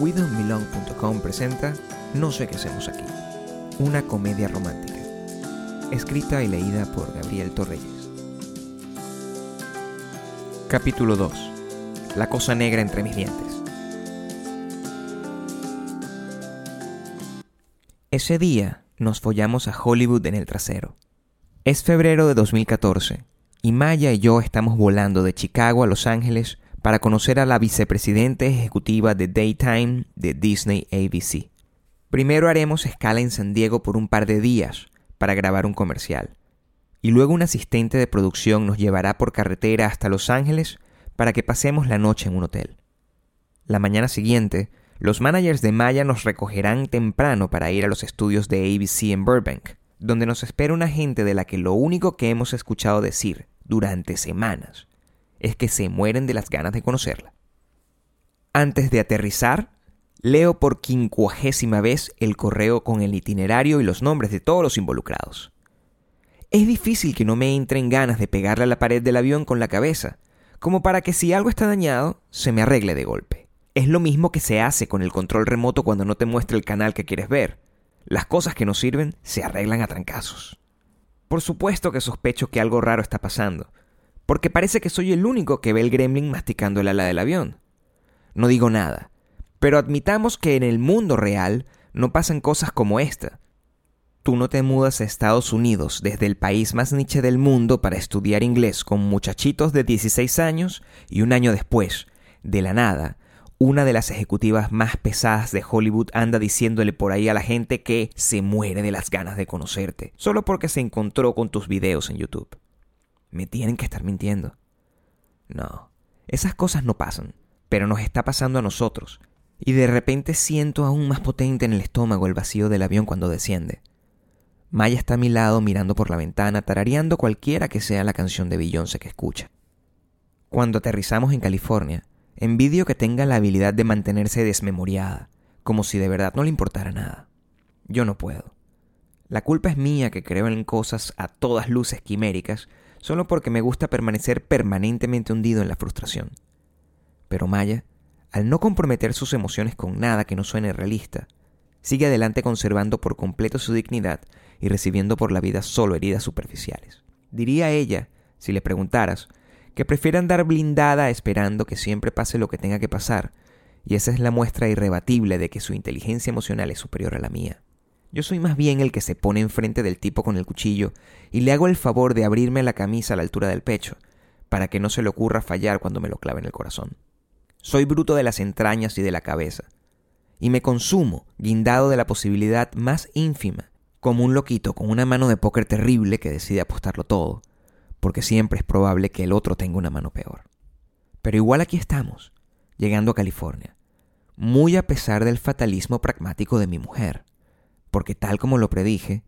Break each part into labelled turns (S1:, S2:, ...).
S1: WeDon'tBelong.com presenta No sé qué hacemos aquí, una comedia romántica, escrita y leída por Gabriel Torreyes. Capítulo 2. La cosa negra entre mis dientes. Ese día nos follamos a Hollywood en el trasero. Es febrero de 2014 y Maya y yo estamos volando de Chicago a Los Ángeles para conocer a la vicepresidenta ejecutiva de Daytime de Disney ABC. Primero haremos escala en San Diego por un par de días para grabar un comercial. Y luego un asistente de producción nos llevará por carretera hasta Los Ángeles para que pasemos la noche en un hotel. La mañana siguiente, los managers de Maya nos recogerán temprano para ir a los estudios de ABC en Burbank, donde nos espera una gente de la que lo único que hemos escuchado decir durante semanas es que se mueren de las ganas de conocerla. Antes de aterrizar, leo por quincuagésima vez el correo con el itinerario y los nombres de todos los involucrados. Es difícil que no me entren ganas de pegarle a la pared del avión con la cabeza, como para que si algo está dañado, se me arregle de golpe. Es lo mismo que se hace con el control remoto cuando no te muestra el canal que quieres ver. Las cosas que no sirven se arreglan a trancazos. Por supuesto que sospecho que algo raro está pasando, porque parece que soy el único que ve el gremlin masticando el ala del avión. No digo nada, pero admitamos que en el mundo real no pasan cosas como esta. Tú no te mudas a Estados Unidos desde el país más niche del mundo para estudiar inglés con muchachitos de 16 años y un año después, de la nada, una de las ejecutivas más pesadas de Hollywood anda diciéndole por ahí a la gente que se muere de las ganas de conocerte, solo porque se encontró con tus videos en YouTube. Me tienen que estar mintiendo. No, esas cosas no pasan, pero nos está pasando a nosotros. Y de repente siento aún más potente en el estómago el vacío del avión cuando desciende. Maya está a mi lado mirando por la ventana, tarareando cualquiera que sea la canción de Beyoncé que escucha. Cuando aterrizamos en California, envidio que tenga la habilidad de mantenerse desmemoriada, como si de verdad no le importara nada. Yo no puedo. La culpa es mía que creo en cosas a todas luces quiméricas solo porque me gusta permanecer permanentemente hundido en la frustración. Pero Maya, al no comprometer sus emociones con nada que no suene realista, sigue adelante conservando por completo su dignidad y recibiendo por la vida solo heridas superficiales. Diría ella, si le preguntaras, que prefiere andar blindada esperando que siempre pase lo que tenga que pasar, y esa es la muestra irrebatible de que su inteligencia emocional es superior a la mía. Yo soy más bien el que se pone enfrente del tipo con el cuchillo y le hago el favor de abrirme la camisa a la altura del pecho, para que no se le ocurra fallar cuando me lo clave en el corazón. Soy bruto de las entrañas y de la cabeza, y me consumo guindado de la posibilidad más ínfima, como un loquito con una mano de póker terrible que decide apostarlo todo, porque siempre es probable que el otro tenga una mano peor. Pero igual aquí estamos, llegando a California, muy a pesar del fatalismo pragmático de mi mujer porque tal como lo predije,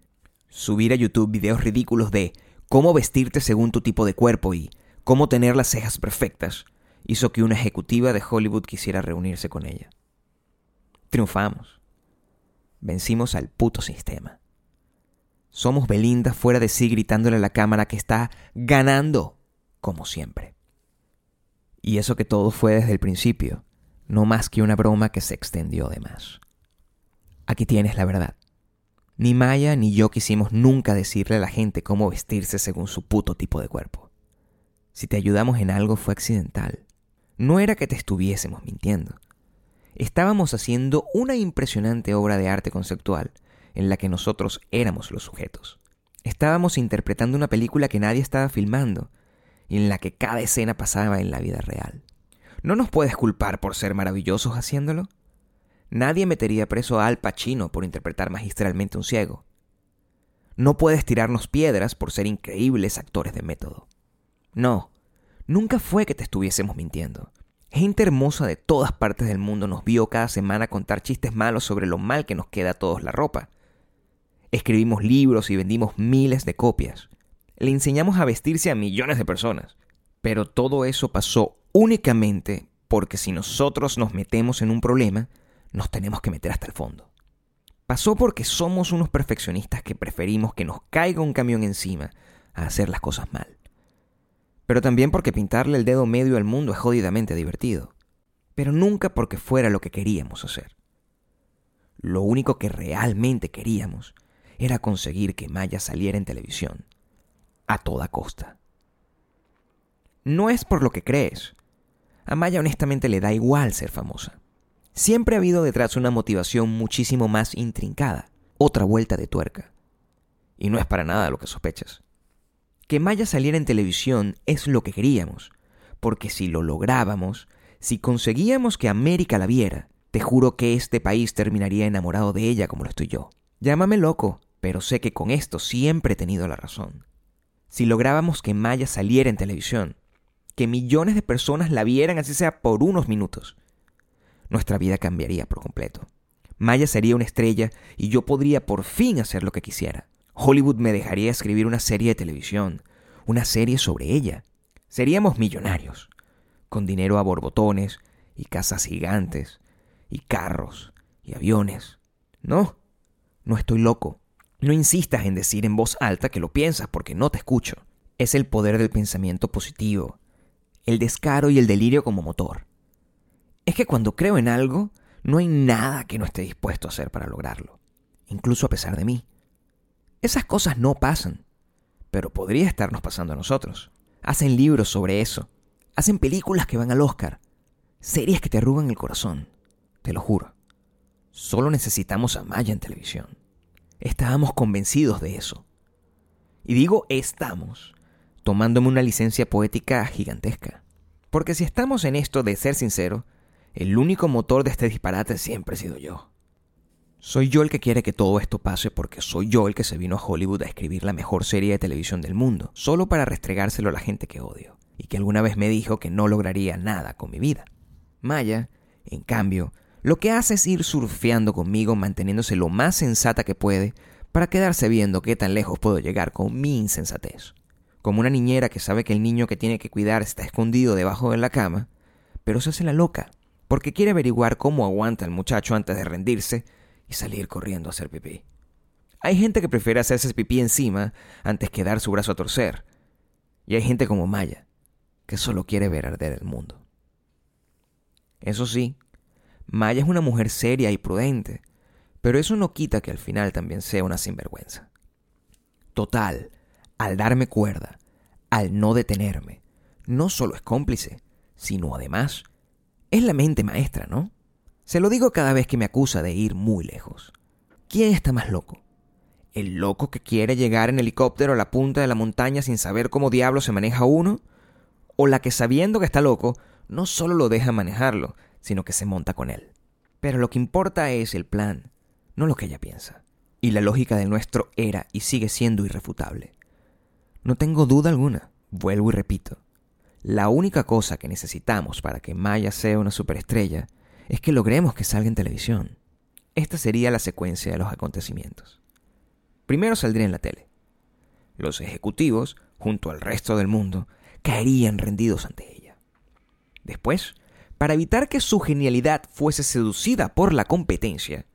S1: subir a YouTube videos ridículos de cómo vestirte según tu tipo de cuerpo y cómo tener las cejas perfectas hizo que una ejecutiva de Hollywood quisiera reunirse con ella. Triunfamos. Vencimos al puto sistema. Somos Belinda fuera de sí gritándole a la cámara que está ganando, como siempre. Y eso que todo fue desde el principio, no más que una broma que se extendió de más. Aquí tienes la verdad. Ni Maya ni yo quisimos nunca decirle a la gente cómo vestirse según su puto tipo de cuerpo. Si te ayudamos en algo fue accidental. No era que te estuviésemos mintiendo. Estábamos haciendo una impresionante obra de arte conceptual en la que nosotros éramos los sujetos. Estábamos interpretando una película que nadie estaba filmando y en la que cada escena pasaba en la vida real. ¿No nos puedes culpar por ser maravillosos haciéndolo? Nadie metería preso a Al Pacino por interpretar magistralmente un ciego. No puedes tirarnos piedras por ser increíbles actores de método. No, nunca fue que te estuviésemos mintiendo. Gente hermosa de todas partes del mundo nos vio cada semana contar chistes malos sobre lo mal que nos queda a todos la ropa. Escribimos libros y vendimos miles de copias. Le enseñamos a vestirse a millones de personas. Pero todo eso pasó únicamente porque si nosotros nos metemos en un problema, nos tenemos que meter hasta el fondo. Pasó porque somos unos perfeccionistas que preferimos que nos caiga un camión encima a hacer las cosas mal. Pero también porque pintarle el dedo medio al mundo es jodidamente divertido. pero nunca porque fuera lo que queríamos hacer. Lo único que realmente queríamos era conseguir que Maya saliera en televisión, a toda costa. No es por lo que crees. A Maya honestamente le da igual ser famosa. Siempre ha habido detrás una motivación muchísimo más intrincada, otra vuelta de tuerca. Y no es para nada lo que sospechas. Que Maya saliera en televisión es lo que queríamos, porque si lo lográbamos, si conseguíamos que América la viera, te juro que este país terminaría enamorado de ella como lo estoy yo. Llámame loco, pero sé que con esto siempre he tenido la razón. Si lográbamos que Maya saliera en televisión, que millones de personas la vieran así sea por unos minutos, nuestra vida cambiaría por completo. Maya sería una estrella y yo podría por fin hacer lo que quisiera. Hollywood me dejaría escribir una serie de televisión, una serie sobre ella. Seríamos millonarios, con dinero a borbotones y casas gigantes, y carros y aviones. No, no estoy loco. No insistas en decir en voz alta que lo piensas porque no te escucho. Es el poder del pensamiento positivo, el descaro y el delirio como motor. Es que cuando creo en algo, no hay nada que no esté dispuesto a hacer para lograrlo, incluso a pesar de mí. Esas cosas no pasan, pero podría estarnos pasando a nosotros. Hacen libros sobre eso, hacen películas que van al Oscar, series que te arrugan el corazón, te lo juro. Solo necesitamos a Maya en televisión. Estábamos convencidos de eso. Y digo estamos, tomándome una licencia poética gigantesca. Porque si estamos en esto de ser sincero, el único motor de este disparate siempre he sido yo. Soy yo el que quiere que todo esto pase porque soy yo el que se vino a Hollywood a escribir la mejor serie de televisión del mundo, solo para restregárselo a la gente que odio, y que alguna vez me dijo que no lograría nada con mi vida. Maya, en cambio, lo que hace es ir surfeando conmigo manteniéndose lo más sensata que puede para quedarse viendo qué tan lejos puedo llegar con mi insensatez. Como una niñera que sabe que el niño que tiene que cuidar está escondido debajo de la cama, pero se hace la loca porque quiere averiguar cómo aguanta el muchacho antes de rendirse y salir corriendo a hacer pipí. Hay gente que prefiere hacerse pipí encima antes que dar su brazo a torcer. Y hay gente como Maya, que solo quiere ver arder el mundo. Eso sí, Maya es una mujer seria y prudente, pero eso no quita que al final también sea una sinvergüenza. Total, al darme cuerda, al no detenerme, no solo es cómplice, sino además es la mente maestra, ¿no? Se lo digo cada vez que me acusa de ir muy lejos. ¿Quién está más loco? ¿El loco que quiere llegar en helicóptero a la punta de la montaña sin saber cómo diablo se maneja uno? ¿O la que sabiendo que está loco, no solo lo deja manejarlo, sino que se monta con él? Pero lo que importa es el plan, no lo que ella piensa. Y la lógica del nuestro era y sigue siendo irrefutable. No tengo duda alguna, vuelvo y repito, la única cosa que necesitamos para que Maya sea una superestrella es que logremos que salga en televisión. Esta sería la secuencia de los acontecimientos. Primero saldría en la tele. Los ejecutivos, junto al resto del mundo, caerían rendidos ante ella. Después, para evitar que su genialidad fuese seducida por la competencia,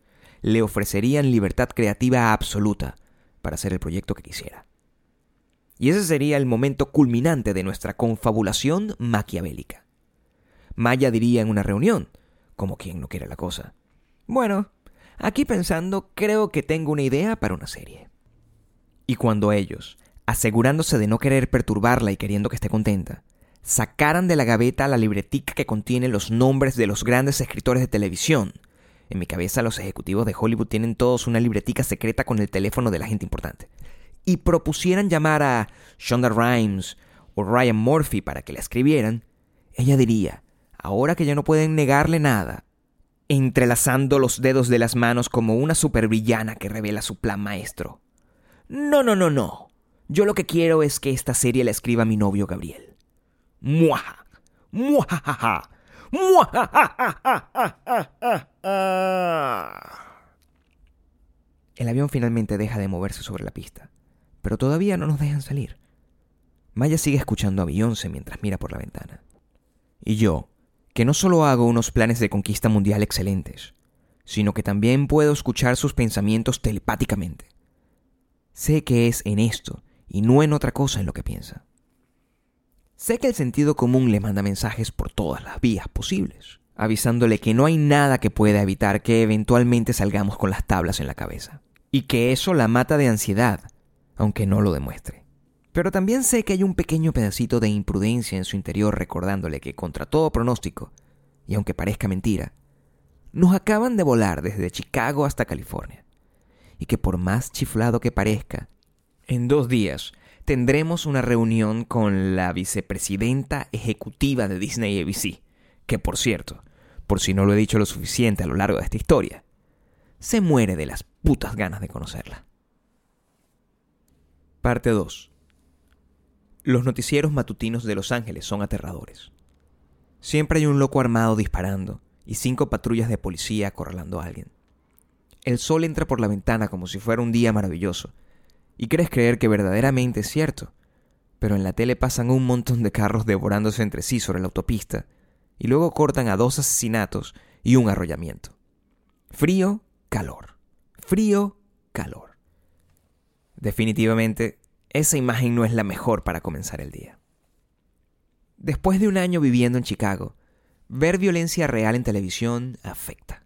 S1: le ofrecerían libertad creativa absoluta para hacer el proyecto que quisiera. Y ese sería el momento culminante de nuestra confabulación maquiavélica. Maya diría en una reunión, como quien no quiere la cosa. Bueno, aquí pensando, creo que tengo una idea para una serie. Y cuando ellos, asegurándose de no querer perturbarla y queriendo que esté contenta, sacaran de la gaveta la libretica que contiene los nombres de los grandes escritores de televisión. En mi cabeza los ejecutivos de Hollywood tienen todos una libretica secreta con el teléfono de la gente importante y propusieran llamar a Shonda Rhimes o Ryan Murphy para que la escribieran, ella diría, ahora que ya no pueden negarle nada, entrelazando los dedos de las manos como una supervillana que revela su plan maestro. No, no, no, no. Yo lo que quiero es que esta serie la escriba mi novio Gabriel. Muaja. Muajajaja. El avión finalmente deja de moverse sobre la pista pero todavía no nos dejan salir. Maya sigue escuchando a Beyoncé mientras mira por la ventana. Y yo, que no solo hago unos planes de conquista mundial excelentes, sino que también puedo escuchar sus pensamientos telepáticamente. Sé que es en esto y no en otra cosa en lo que piensa. Sé que el sentido común le manda mensajes por todas las vías posibles, avisándole que no hay nada que pueda evitar que eventualmente salgamos con las tablas en la cabeza, y que eso la mata de ansiedad, aunque no lo demuestre. Pero también sé que hay un pequeño pedacito de imprudencia en su interior recordándole que contra todo pronóstico, y aunque parezca mentira, nos acaban de volar desde Chicago hasta California, y que por más chiflado que parezca, en dos días tendremos una reunión con la vicepresidenta ejecutiva de Disney ABC, que por cierto, por si no lo he dicho lo suficiente a lo largo de esta historia, se muere de las putas ganas de conocerla. Parte 2. Los noticieros matutinos de Los Ángeles son aterradores. Siempre hay un loco armado disparando y cinco patrullas de policía acorralando a alguien. El sol entra por la ventana como si fuera un día maravilloso, y crees creer que verdaderamente es cierto, pero en la tele pasan un montón de carros devorándose entre sí sobre la autopista, y luego cortan a dos asesinatos y un arrollamiento. Frío, calor. Frío, calor. Definitivamente, esa imagen no es la mejor para comenzar el día. Después de un año viviendo en Chicago, ver violencia real en televisión afecta.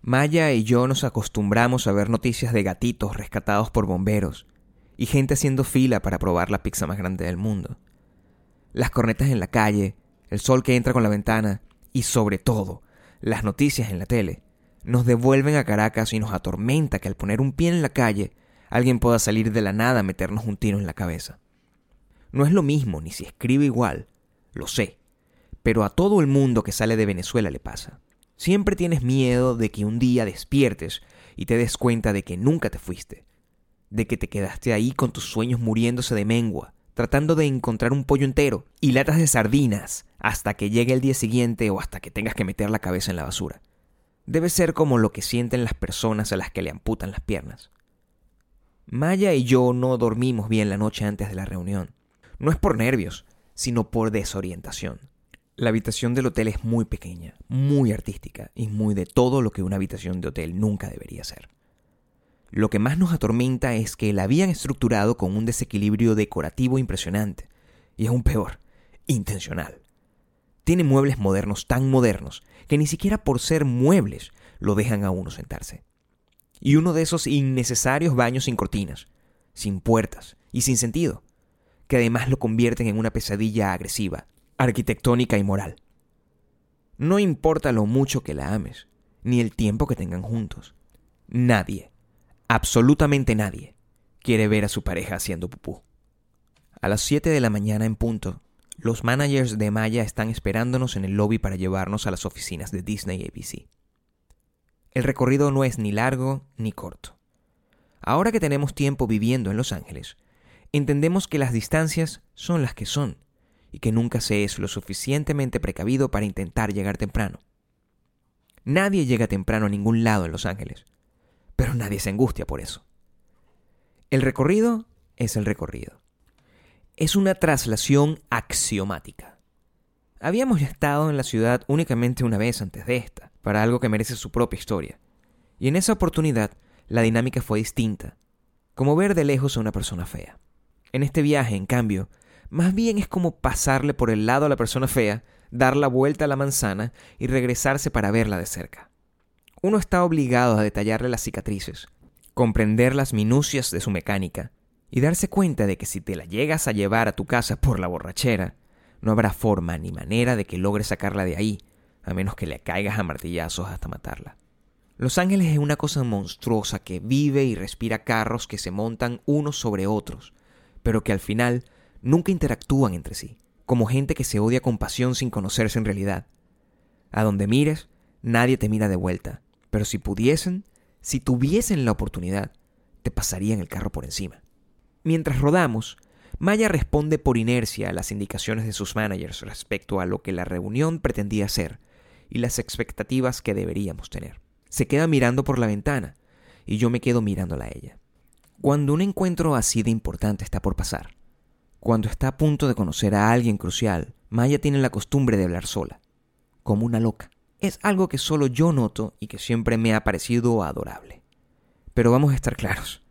S1: Maya y yo nos acostumbramos a ver noticias de gatitos rescatados por bomberos y gente haciendo fila para probar la pizza más grande del mundo. Las cornetas en la calle, el sol que entra con la ventana y sobre todo las noticias en la tele nos devuelven a Caracas y nos atormenta que al poner un pie en la calle alguien pueda salir de la nada a meternos un tiro en la cabeza. No es lo mismo ni si escribe igual, lo sé, pero a todo el mundo que sale de Venezuela le pasa. Siempre tienes miedo de que un día despiertes y te des cuenta de que nunca te fuiste, de que te quedaste ahí con tus sueños muriéndose de mengua, tratando de encontrar un pollo entero y latas de sardinas hasta que llegue el día siguiente o hasta que tengas que meter la cabeza en la basura. Debe ser como lo que sienten las personas a las que le amputan las piernas. Maya y yo no dormimos bien la noche antes de la reunión. No es por nervios, sino por desorientación. La habitación del hotel es muy pequeña, muy artística y muy de todo lo que una habitación de hotel nunca debería ser. Lo que más nos atormenta es que la habían estructurado con un desequilibrio decorativo impresionante, y aún peor, intencional. Tiene muebles modernos tan modernos que ni siquiera por ser muebles lo dejan a uno sentarse. Y uno de esos innecesarios baños sin cortinas, sin puertas y sin sentido, que además lo convierten en una pesadilla agresiva, arquitectónica y moral. No importa lo mucho que la ames, ni el tiempo que tengan juntos. Nadie, absolutamente nadie, quiere ver a su pareja haciendo pupú. A las 7 de la mañana en punto, los managers de Maya están esperándonos en el lobby para llevarnos a las oficinas de Disney ABC. El recorrido no es ni largo ni corto. Ahora que tenemos tiempo viviendo en Los Ángeles, entendemos que las distancias son las que son y que nunca se es lo suficientemente precavido para intentar llegar temprano. Nadie llega temprano a ningún lado en Los Ángeles, pero nadie se angustia por eso. El recorrido es el recorrido. Es una traslación axiomática. Habíamos estado en la ciudad únicamente una vez antes de esta, para algo que merece su propia historia. Y en esa oportunidad la dinámica fue distinta, como ver de lejos a una persona fea. En este viaje, en cambio, más bien es como pasarle por el lado a la persona fea, dar la vuelta a la manzana y regresarse para verla de cerca. Uno está obligado a detallarle las cicatrices, comprender las minucias de su mecánica y darse cuenta de que si te la llegas a llevar a tu casa por la borrachera, no habrá forma ni manera de que logres sacarla de ahí, a menos que le caigas a martillazos hasta matarla. Los Ángeles es una cosa monstruosa que vive y respira carros que se montan unos sobre otros, pero que al final nunca interactúan entre sí, como gente que se odia con pasión sin conocerse en realidad. A donde mires, nadie te mira de vuelta, pero si pudiesen, si tuviesen la oportunidad, te pasarían el carro por encima. Mientras rodamos, Maya responde por inercia a las indicaciones de sus managers respecto a lo que la reunión pretendía ser y las expectativas que deberíamos tener. Se queda mirando por la ventana y yo me quedo mirándola a ella. Cuando un encuentro así de importante está por pasar, cuando está a punto de conocer a alguien crucial, Maya tiene la costumbre de hablar sola, como una loca. Es algo que solo yo noto y que siempre me ha parecido adorable. Pero vamos a estar claros,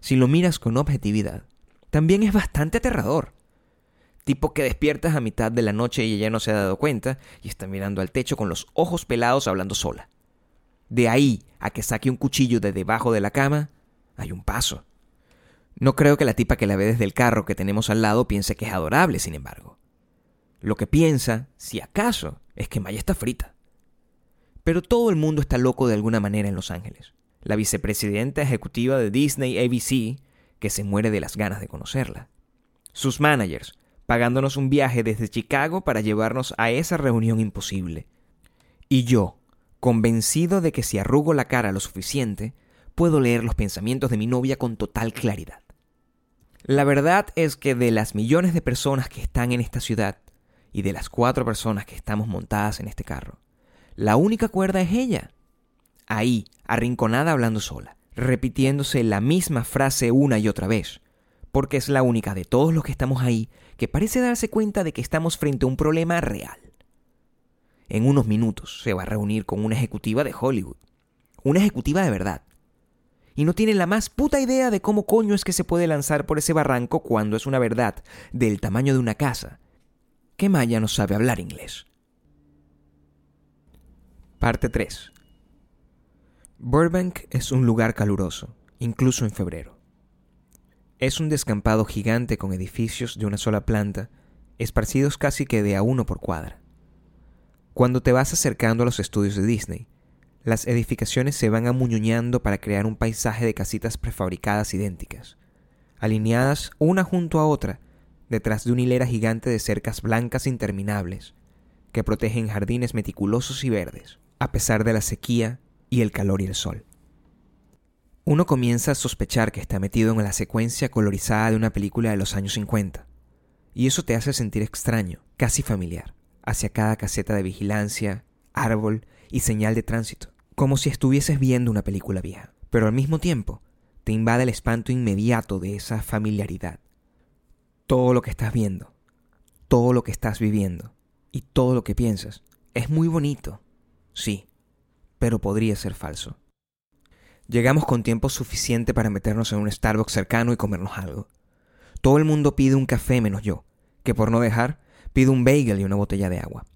S1: si lo miras con objetividad, también es bastante aterrador. Tipo que despiertas a mitad de la noche y ella no se ha dado cuenta y está mirando al techo con los ojos pelados hablando sola. De ahí a que saque un cuchillo de debajo de la cama, hay un paso. No creo que la tipa que la ve desde el carro que tenemos al lado piense que es adorable, sin embargo. Lo que piensa, si acaso, es que Maya está frita. Pero todo el mundo está loco de alguna manera en Los Ángeles. La vicepresidenta ejecutiva de Disney ABC, que se muere de las ganas de conocerla. Sus managers, pagándonos un viaje desde Chicago para llevarnos a esa reunión imposible. Y yo, convencido de que si arrugo la cara lo suficiente, puedo leer los pensamientos de mi novia con total claridad. La verdad es que de las millones de personas que están en esta ciudad y de las cuatro personas que estamos montadas en este carro, la única cuerda es ella. Ahí, arrinconada hablando sola, repitiéndose la misma frase una y otra vez, porque es la única de todos los que estamos ahí que parece darse cuenta de que estamos frente a un problema real. En unos minutos se va a reunir con una ejecutiva de Hollywood. Una ejecutiva de verdad. Y no tiene la más puta idea de cómo coño es que se puede lanzar por ese barranco cuando es una verdad del tamaño de una casa. Que Maya no sabe hablar inglés. Parte 3. Burbank es un lugar caluroso, incluso en febrero. Es un descampado gigante con edificios de una sola planta, esparcidos casi que de a uno por cuadra. Cuando te vas acercando a los estudios de Disney, las edificaciones se van amuñuñando para crear un paisaje de casitas prefabricadas idénticas, alineadas una junto a otra, detrás de una hilera gigante de cercas blancas interminables, que protegen jardines meticulosos y verdes, a pesar de la sequía y el calor y el sol. Uno comienza a sospechar que está metido en la secuencia colorizada de una película de los años 50, y eso te hace sentir extraño, casi familiar, hacia cada caseta de vigilancia, árbol y señal de tránsito, como si estuvieses viendo una película vieja, pero al mismo tiempo te invade el espanto inmediato de esa familiaridad. Todo lo que estás viendo, todo lo que estás viviendo y todo lo que piensas es muy bonito, sí, pero podría ser falso. Llegamos con tiempo suficiente para meternos en un Starbucks cercano y comernos algo. Todo el mundo pide un café menos yo, que por no dejar, pido un bagel y una botella de agua.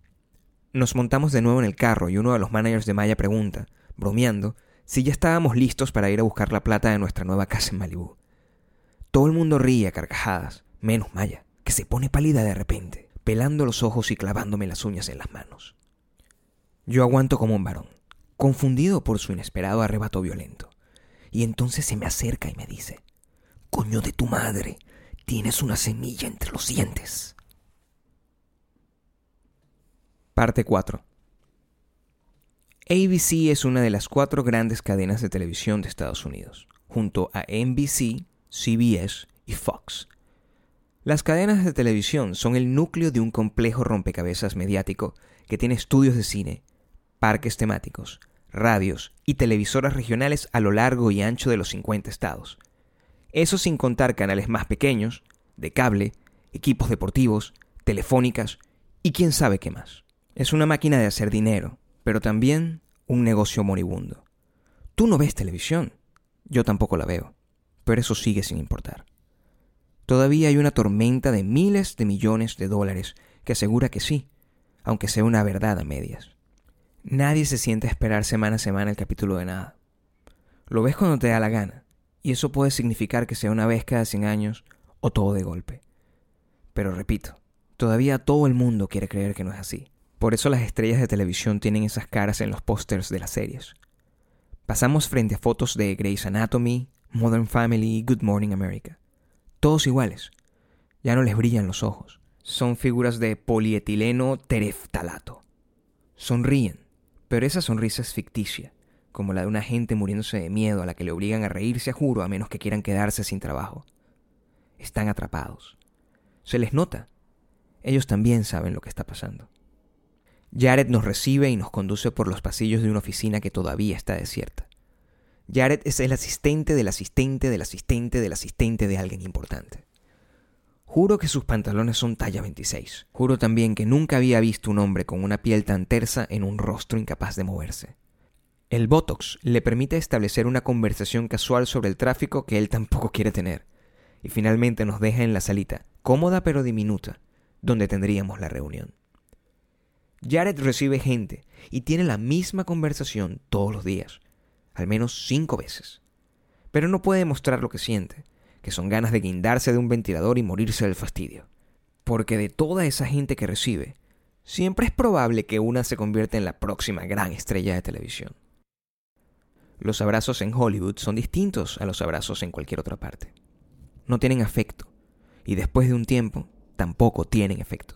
S1: Nos montamos de nuevo en el carro y uno de los managers de Maya pregunta, bromeando, si ya estábamos listos para ir a buscar la plata de nuestra nueva casa en Malibú. Todo el mundo ríe a carcajadas, menos Maya, que se pone pálida de repente, pelando los ojos y clavándome las uñas en las manos. Yo aguanto como un varón confundido por su inesperado arrebato violento. Y entonces se me acerca y me dice, Coño de tu madre, tienes una semilla entre los dientes. Parte 4. ABC es una de las cuatro grandes cadenas de televisión de Estados Unidos, junto a NBC, CBS y Fox. Las cadenas de televisión son el núcleo de un complejo rompecabezas mediático que tiene estudios de cine, parques temáticos, radios y televisoras regionales a lo largo y ancho de los 50 estados. Eso sin contar canales más pequeños, de cable, equipos deportivos, telefónicas y quién sabe qué más. Es una máquina de hacer dinero, pero también un negocio moribundo. Tú no ves televisión, yo tampoco la veo, pero eso sigue sin importar. Todavía hay una tormenta de miles de millones de dólares que asegura que sí, aunque sea una verdad a medias. Nadie se siente a esperar semana a semana el capítulo de nada. Lo ves cuando te da la gana, y eso puede significar que sea una vez cada 100 años o todo de golpe. Pero repito, todavía todo el mundo quiere creer que no es así. Por eso las estrellas de televisión tienen esas caras en los pósters de las series. Pasamos frente a fotos de Grey's Anatomy, Modern Family y Good Morning America. Todos iguales. Ya no les brillan los ojos. Son figuras de polietileno tereftalato. Sonríen, pero esa sonrisa es ficticia, como la de una gente muriéndose de miedo a la que le obligan a reírse a juro a menos que quieran quedarse sin trabajo. Están atrapados. Se les nota. Ellos también saben lo que está pasando. Jared nos recibe y nos conduce por los pasillos de una oficina que todavía está desierta. Jared es el asistente del asistente del asistente del asistente de alguien importante. Juro que sus pantalones son talla 26. Juro también que nunca había visto un hombre con una piel tan tersa en un rostro incapaz de moverse. El Botox le permite establecer una conversación casual sobre el tráfico que él tampoco quiere tener. Y finalmente nos deja en la salita, cómoda pero diminuta, donde tendríamos la reunión. Jared recibe gente y tiene la misma conversación todos los días, al menos cinco veces. Pero no puede mostrar lo que siente, que son ganas de guindarse de un ventilador y morirse del fastidio. Porque de toda esa gente que recibe, siempre es probable que una se convierta en la próxima gran estrella de televisión. Los abrazos en Hollywood son distintos a los abrazos en cualquier otra parte. No tienen afecto, y después de un tiempo tampoco tienen efecto.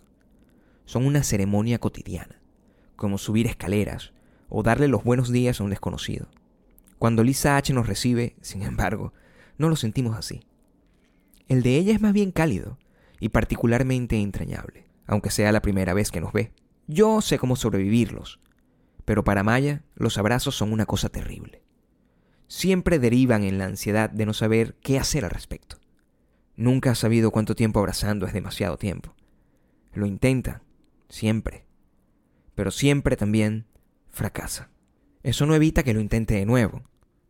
S1: Son una ceremonia cotidiana, como subir escaleras o darle los buenos días a un desconocido. Cuando Lisa H nos recibe, sin embargo, no lo sentimos así. El de ella es más bien cálido y particularmente entrañable, aunque sea la primera vez que nos ve. Yo sé cómo sobrevivirlos, pero para Maya los abrazos son una cosa terrible. Siempre derivan en la ansiedad de no saber qué hacer al respecto. Nunca ha sabido cuánto tiempo abrazando es demasiado tiempo. Lo intenta, siempre. Pero siempre también fracasa. Eso no evita que lo intente de nuevo,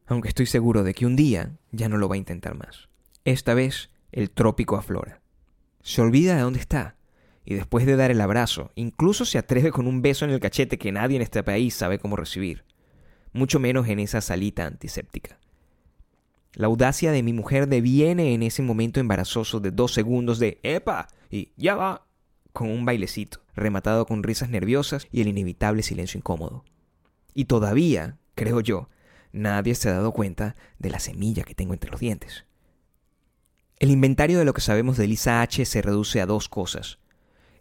S1: aunque estoy seguro de que un día ya no lo va a intentar más. Esta vez el trópico aflora. Se olvida de dónde está, y después de dar el abrazo, incluso se atreve con un beso en el cachete que nadie en este país sabe cómo recibir, mucho menos en esa salita antiséptica. La audacia de mi mujer deviene en ese momento embarazoso de dos segundos de ¡Epa! y ¡Ya va! con un bailecito, rematado con risas nerviosas y el inevitable silencio incómodo. Y todavía, creo yo, nadie se ha dado cuenta de la semilla que tengo entre los dientes. El inventario de lo que sabemos de Lisa H se reduce a dos cosas.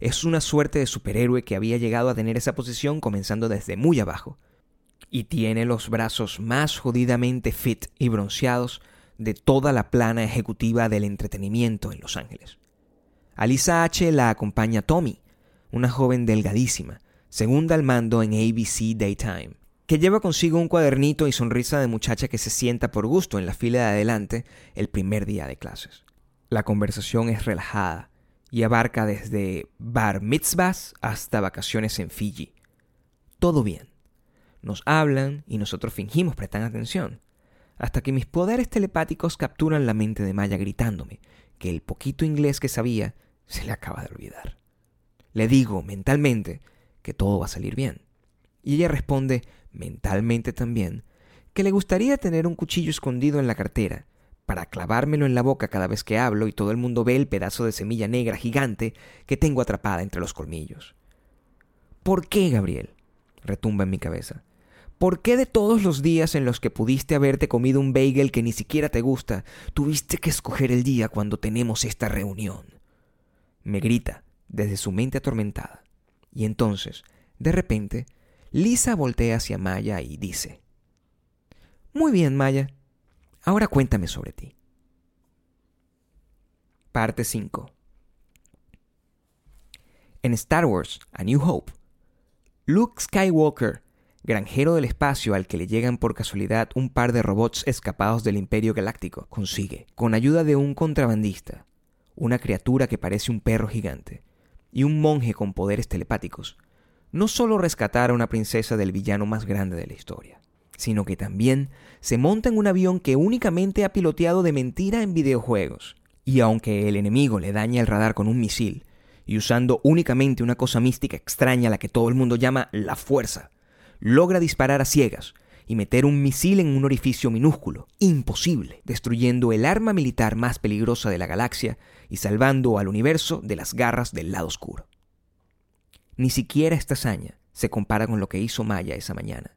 S1: Es una suerte de superhéroe que había llegado a tener esa posición comenzando desde muy abajo, y tiene los brazos más jodidamente fit y bronceados de toda la plana ejecutiva del entretenimiento en Los Ángeles. A Lisa H la acompaña Tommy, una joven delgadísima, segunda al mando en ABC Daytime, que lleva consigo un cuadernito y sonrisa de muchacha que se sienta por gusto en la fila de adelante el primer día de clases. La conversación es relajada y abarca desde bar mitzvahs hasta vacaciones en Fiji. Todo bien nos hablan y nosotros fingimos prestar atención, hasta que mis poderes telepáticos capturan la mente de Maya gritándome que el poquito inglés que sabía se le acaba de olvidar. Le digo mentalmente que todo va a salir bien. Y ella responde mentalmente también que le gustaría tener un cuchillo escondido en la cartera para clavármelo en la boca cada vez que hablo y todo el mundo ve el pedazo de semilla negra gigante que tengo atrapada entre los colmillos. ¿Por qué, Gabriel? retumba en mi cabeza. ¿Por qué de todos los días en los que pudiste haberte comido un bagel que ni siquiera te gusta, tuviste que escoger el día cuando tenemos esta reunión? Me grita desde su mente atormentada. Y entonces, de repente, Lisa voltea hacia Maya y dice, Muy bien, Maya. Ahora cuéntame sobre ti. Parte 5 En Star Wars, A New Hope, Luke Skywalker granjero del espacio al que le llegan por casualidad un par de robots escapados del Imperio Galáctico, consigue, con ayuda de un contrabandista, una criatura que parece un perro gigante, y un monje con poderes telepáticos, no solo rescatar a una princesa del villano más grande de la historia, sino que también se monta en un avión que únicamente ha piloteado de mentira en videojuegos. Y aunque el enemigo le daña el radar con un misil, y usando únicamente una cosa mística extraña a la que todo el mundo llama la fuerza, logra disparar a ciegas y meter un misil en un orificio minúsculo, imposible, destruyendo el arma militar más peligrosa de la galaxia y salvando al universo de las garras del lado oscuro. Ni siquiera esta hazaña se compara con lo que hizo Maya esa mañana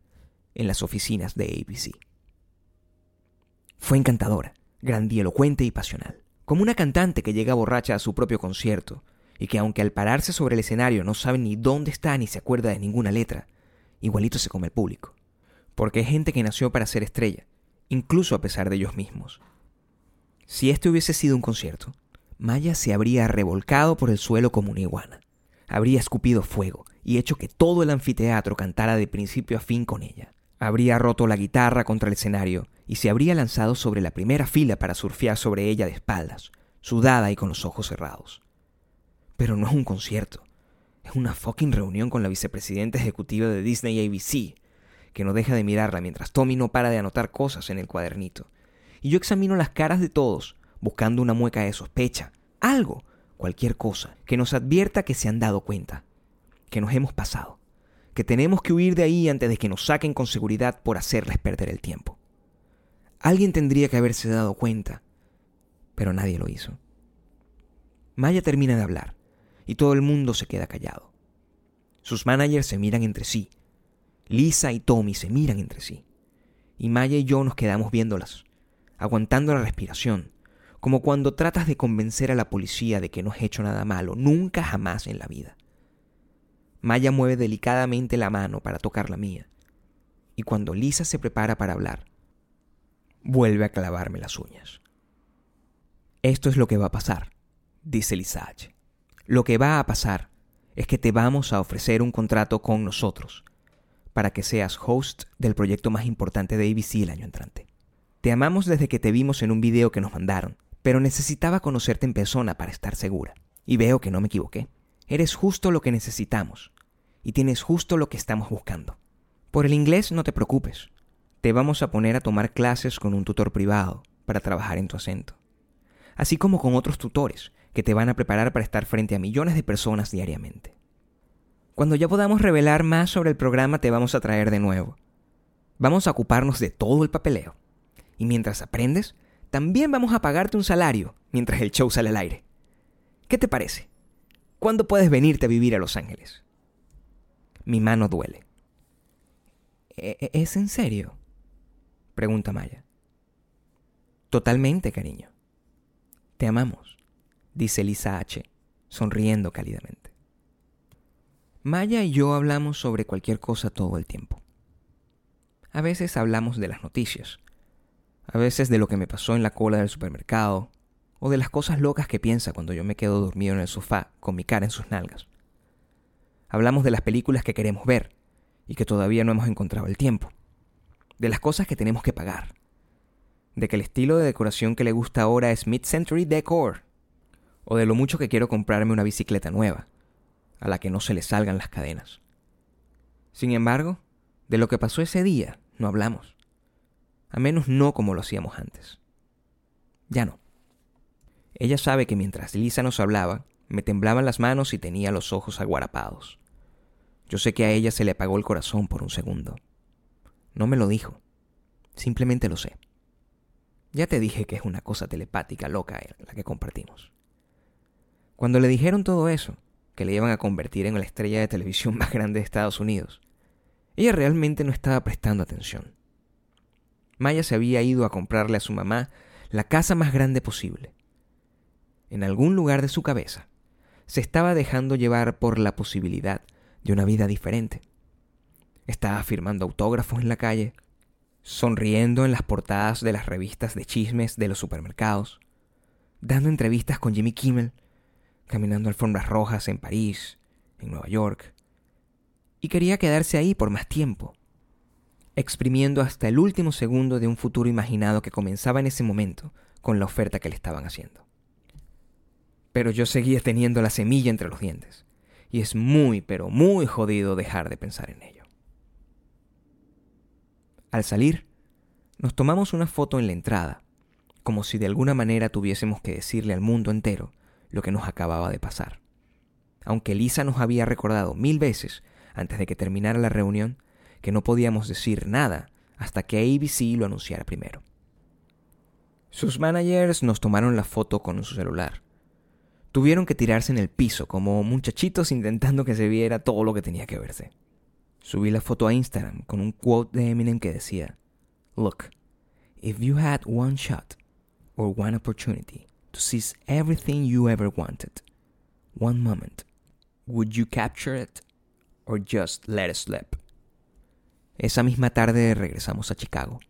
S1: en las oficinas de ABC. Fue encantadora, grandielocuente y pasional, como una cantante que llega borracha a su propio concierto y que aunque al pararse sobre el escenario no sabe ni dónde está ni se acuerda de ninguna letra, igualito se come el público. Porque hay gente que nació para ser estrella, incluso a pesar de ellos mismos. Si este hubiese sido un concierto, Maya se habría revolcado por el suelo como una iguana. Habría escupido fuego y hecho que todo el anfiteatro cantara de principio a fin con ella. Habría roto la guitarra contra el escenario y se habría lanzado sobre la primera fila para surfear sobre ella de espaldas, sudada y con los ojos cerrados. Pero no es un concierto. Es una fucking reunión con la vicepresidenta ejecutiva de Disney ABC, que no deja de mirarla mientras Tommy no para de anotar cosas en el cuadernito. Y yo examino las caras de todos, buscando una mueca de sospecha, algo, cualquier cosa, que nos advierta que se han dado cuenta, que nos hemos pasado, que tenemos que huir de ahí antes de que nos saquen con seguridad por hacerles perder el tiempo. Alguien tendría que haberse dado cuenta, pero nadie lo hizo. Maya termina de hablar y todo el mundo se queda callado. Sus managers se miran entre sí. Lisa y Tommy se miran entre sí. Y Maya y yo nos quedamos viéndolas, aguantando la respiración, como cuando tratas de convencer a la policía de que no has hecho nada malo, nunca jamás en la vida. Maya mueve delicadamente la mano para tocar la mía, y cuando Lisa se prepara para hablar, vuelve a clavarme las uñas. Esto es lo que va a pasar, dice Lisa H. Lo que va a pasar es que te vamos a ofrecer un contrato con nosotros para que seas host del proyecto más importante de ABC el año entrante. Te amamos desde que te vimos en un video que nos mandaron, pero necesitaba conocerte en persona para estar segura. Y veo que no me equivoqué. Eres justo lo que necesitamos y tienes justo lo que estamos buscando. Por el inglés no te preocupes. Te vamos a poner a tomar clases con un tutor privado para trabajar en tu acento. Así como con otros tutores que te van a preparar para estar frente a millones de personas diariamente. Cuando ya podamos revelar más sobre el programa te vamos a traer de nuevo. Vamos a ocuparnos de todo el papeleo. Y mientras aprendes, también vamos a pagarte un salario mientras el show sale al aire. ¿Qué te parece? ¿Cuándo puedes venirte a vivir a Los Ángeles? Mi mano duele. ¿E-, e-, ¿Es en serio? Pregunta Maya. Totalmente, cariño. Te amamos dice Lisa H., sonriendo cálidamente. Maya y yo hablamos sobre cualquier cosa todo el tiempo. A veces hablamos de las noticias, a veces de lo que me pasó en la cola del supermercado, o de las cosas locas que piensa cuando yo me quedo dormido en el sofá con mi cara en sus nalgas. Hablamos de las películas que queremos ver y que todavía no hemos encontrado el tiempo, de las cosas que tenemos que pagar, de que el estilo de decoración que le gusta ahora es mid-century decor o de lo mucho que quiero comprarme una bicicleta nueva, a la que no se le salgan las cadenas. Sin embargo, de lo que pasó ese día no hablamos, a menos no como lo hacíamos antes. Ya no. Ella sabe que mientras Lisa nos hablaba, me temblaban las manos y tenía los ojos aguarapados. Yo sé que a ella se le apagó el corazón por un segundo. No me lo dijo, simplemente lo sé. Ya te dije que es una cosa telepática loca la que compartimos. Cuando le dijeron todo eso, que le iban a convertir en la estrella de televisión más grande de Estados Unidos, ella realmente no estaba prestando atención. Maya se había ido a comprarle a su mamá la casa más grande posible. En algún lugar de su cabeza, se estaba dejando llevar por la posibilidad de una vida diferente. Estaba firmando autógrafos en la calle, sonriendo en las portadas de las revistas de chismes de los supermercados, dando entrevistas con Jimmy Kimmel caminando alfombras rojas en París, en Nueva York, y quería quedarse ahí por más tiempo, exprimiendo hasta el último segundo de un futuro imaginado que comenzaba en ese momento con la oferta que le estaban haciendo. Pero yo seguía teniendo la semilla entre los dientes, y es muy, pero muy jodido dejar de pensar en ello. Al salir, nos tomamos una foto en la entrada, como si de alguna manera tuviésemos que decirle al mundo entero lo que nos acababa de pasar. Aunque Lisa nos había recordado mil veces, antes de que terminara la reunión, que no podíamos decir nada hasta que ABC lo anunciara primero. Sus managers nos tomaron la foto con su celular. Tuvieron que tirarse en el piso como muchachitos intentando que se viera todo lo que tenía que verse. Subí la foto a Instagram con un quote de Eminem que decía, Look, if you had one shot or one opportunity to seize everything you ever wanted. One moment. Would you capture it or just let it slip? Esa misma tarde regresamos a Chicago.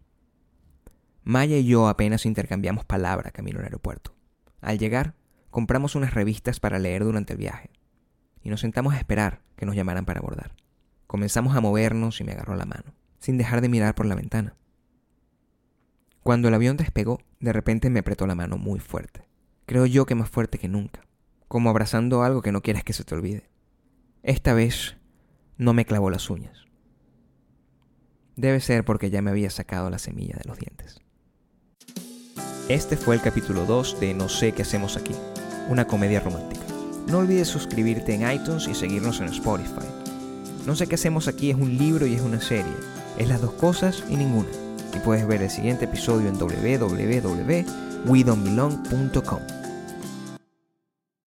S1: Maya y yo apenas intercambiamos palabra camino al aeropuerto. Al llegar, compramos unas revistas para leer durante el viaje y nos sentamos a esperar que nos llamaran para abordar. Comenzamos a movernos y me agarró la mano, sin dejar de mirar por la ventana. Cuando el avión despegó, de repente me apretó la mano muy fuerte creo yo que más fuerte que nunca, como abrazando algo que no quieres que se te olvide. Esta vez no me clavó las uñas. Debe ser porque ya me había sacado la semilla de los dientes. Este fue el capítulo 2 de No sé qué hacemos aquí. Una comedia romántica. No olvides suscribirte en iTunes y seguirnos en Spotify. No sé qué hacemos aquí es un libro y es una serie. Es las dos cosas y ninguna. Y puedes ver el siguiente episodio en www.wedonbelong.com.